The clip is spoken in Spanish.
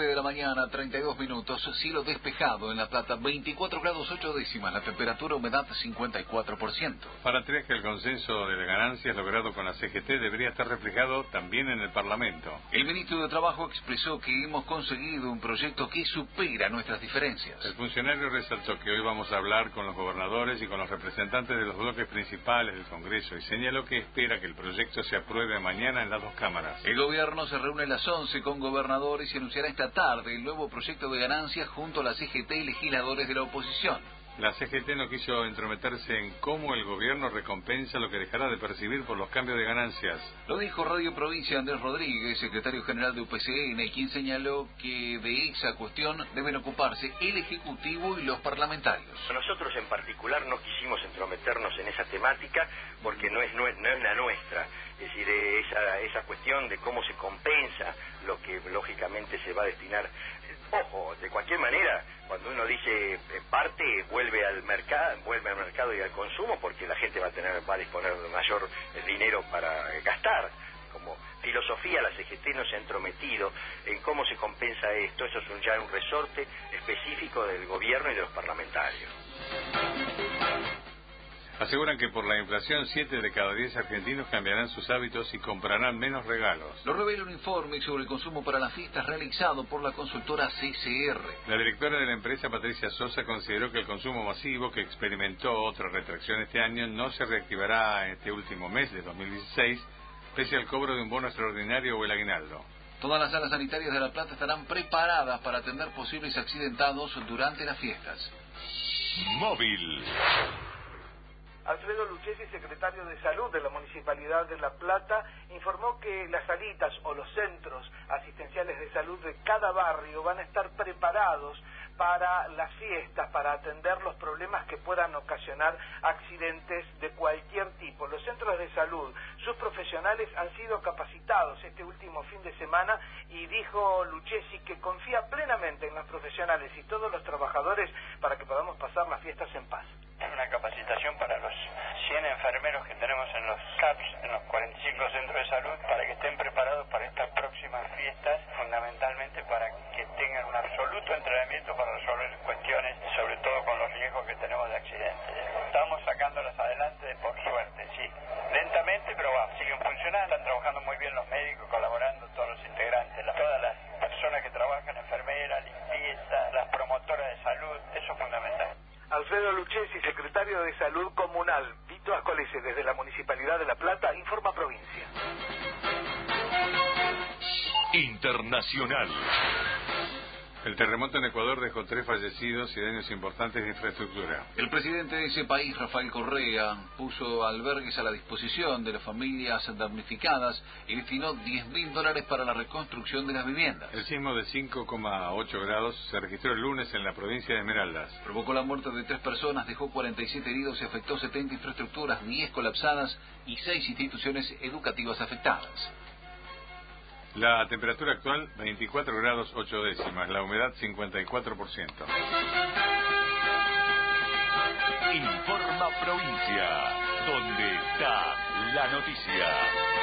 9 de la mañana, 32 minutos, cielo despejado en La Plata, 24 grados 8 décimas, la temperatura humedad 54%. Para tres que el consenso de ganancias logrado con la CGT debería estar reflejado también en el Parlamento. El ministro de Trabajo expresó que hemos conseguido un proyecto que supera nuestras diferencias. El funcionario resaltó que hoy vamos a hablar con los gobernadores y con los representantes de los bloques principales del Congreso y señaló que espera que el proyecto se apruebe mañana en las dos cámaras. El gobierno se reúne a las 11 con gobernadores y anunciará esta tarde el nuevo proyecto de ganancias junto a la CGT y legisladores de la oposición. La CGT no quiso entrometerse en cómo el gobierno recompensa lo que dejará de percibir por los cambios de ganancias. Lo dijo Radio Provincia Andrés Rodríguez, secretario general de UPCN, quien señaló que de esa cuestión deben ocuparse el Ejecutivo y los parlamentarios. Nosotros en particular no quisimos entrometernos en esa temática porque no es, no es, la nuestra. Es decir, esa, esa cuestión de cómo se compensa lo que lógicamente se va a destinar Ojo, de cualquier manera, cuando uno dice parte, vuelve al mercado, vuelve al mercado y al consumo, porque la gente va a tener, va a disponer de mayor eh, dinero para eh, gastar. Como filosofía, la CGT no se ha entrometido en cómo se compensa esto. Eso es ya un resorte específico del gobierno y de los parlamentarios. Aseguran que por la inflación, 7 de cada 10 argentinos cambiarán sus hábitos y comprarán menos regalos. Lo revela un informe sobre el consumo para las fiestas realizado por la consultora CCR. La directora de la empresa, Patricia Sosa, consideró que el consumo masivo, que experimentó otra retracción este año, no se reactivará en este último mes de 2016, pese al cobro de un bono extraordinario o el aguinaldo. Todas las salas sanitarias de La Plata estarán preparadas para atender posibles accidentados durante las fiestas. Móvil. Alfredo Lucchesi, secretario de Salud de la Municipalidad de La Plata, informó que las salitas o los centros asistenciales de salud de cada barrio van a estar preparados para las fiestas, para atender los problemas que puedan ocasionar accidentes de cualquier tipo. Los centros de salud, sus profesionales han sido capacitados este último fin de semana y dijo Lucchesi que confía plenamente en los profesionales y todos los trabajadores para que podamos pasar las fiestas en paz. Una capacitación para los 100 enfermeros que tenemos en los CAPS, en los 45 centros de salud, para que estén preparados para estas próximas fiestas, fundamentalmente para que tengan un absoluto entrenamiento para resolver cuestiones, sobre todo con los riesgos que tenemos de accidentes. Estamos sacándolas adelante, por suerte, sí. Lentamente, pero va, siguen funcionando, están trabajando muy bien los médicos, colaborando todos los integrantes, todas las personas que trabajan, enfermeras, limpieza, las promotoras de salud, eso es fundamental. Alfredo Lucchesi, secretario de Salud Comunal, Vito Ascolese, desde la Municipalidad de La Plata, informa provincia. Internacional. El terremoto en Ecuador dejó tres fallecidos y daños importantes de infraestructura. El presidente de ese país, Rafael Correa, puso albergues a la disposición de las familias damnificadas y destinó 10 mil dólares para la reconstrucción de las viviendas. El sismo de 5,8 grados se registró el lunes en la provincia de Esmeraldas. Provocó la muerte de tres personas, dejó 47 heridos y afectó 70 infraestructuras, 10 colapsadas y 6 instituciones educativas afectadas. La temperatura actual 24 grados 8 décimas, la humedad 54%. Informa provincia, donde está la noticia.